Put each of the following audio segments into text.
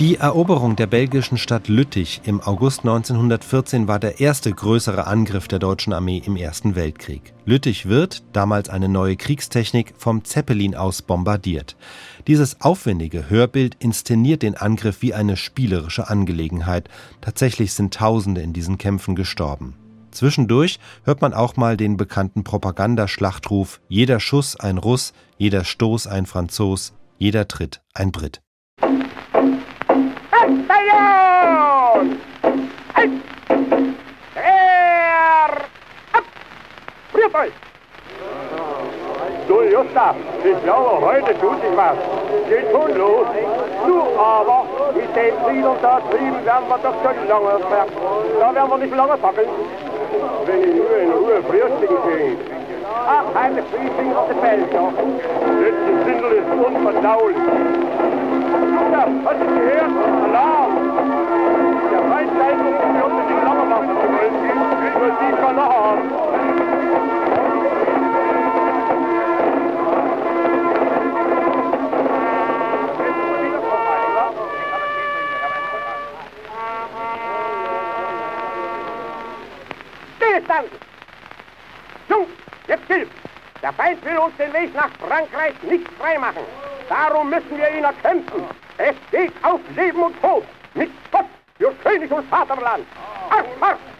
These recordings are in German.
Die Eroberung der belgischen Stadt Lüttich im August 1914 war der erste größere Angriff der deutschen Armee im Ersten Weltkrieg. Lüttich wird, damals eine neue Kriegstechnik, vom Zeppelin aus bombardiert. Dieses aufwendige Hörbild inszeniert den Angriff wie eine spielerische Angelegenheit. Tatsächlich sind Tausende in diesen Kämpfen gestorben. Zwischendurch hört man auch mal den bekannten Propagandaschlachtruf Jeder Schuss ein Russ, jeder Stoß ein Franzos, jeder Tritt ein Brit. Bataillon! Halt! Der! Ab! Rührt euch! Du, Gustav, ich glaube, heute tut sich was. Geht schon los. Du aber, mit den Friedern da drüben werden wir doch schon lange fertig. Da werden wir nicht lange fackeln. Wenn ich nur in Ruhe frühstücken kann. Ach, heimlich Friedling auf den Belgier. Letzte Sindel ist unverdaulich. Gustav, hast du gehört? Alarm! Der Feind scheint uns unbedingt lange machen zu wollen. Nur sie kann er haben. Stillstand! Jungs, jetzt hilft! Der Feind will uns den Weg nach Frankreich nicht freimachen. Darum müssen wir ihn erkämpfen. Es geht auf Leben und Tod. Mit Gott für König und Vaterland. Marsch, marsch!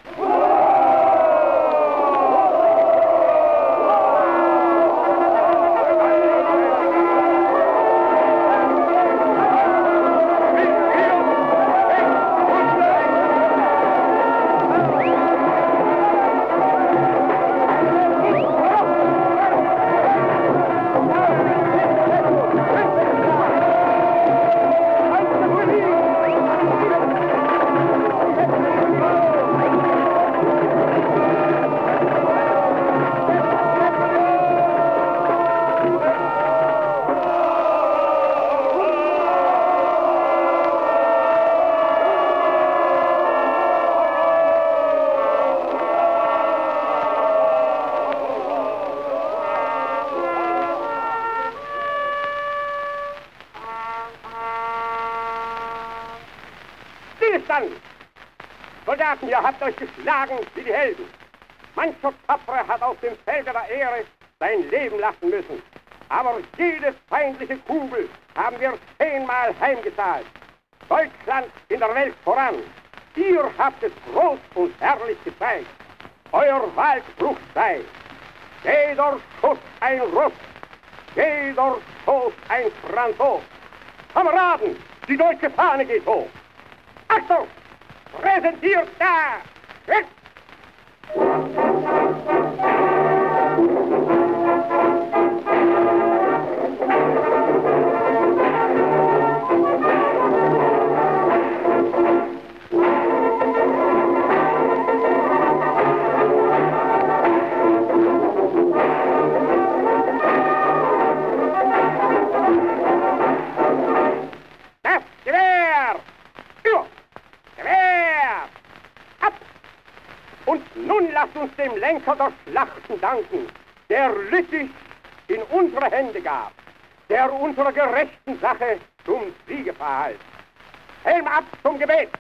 Stillstand! Soldaten, ihr habt euch geschlagen wie die Helden. Mancher Tapfere hat auf dem Felde der Ehre sein Leben lassen müssen. Aber jede feindliche Kugel haben wir zehnmal heimgezahlt. Deutschland in der Welt voran. Ihr habt es groß und herrlich gezeigt. Euer Wahlspruch sei, jeder Schuss ein Russ, jeder Stoß ein Franzos. Kameraden, die deutsche Fahne geht hoch. Achtung! Präsentiert da! Weg! Nun lasst uns dem Lenker der Schlachten danken, der Lüttich in unsere Hände gab, der unserer gerechten Sache zum Siege verhalf. Helm ab zum Gebet!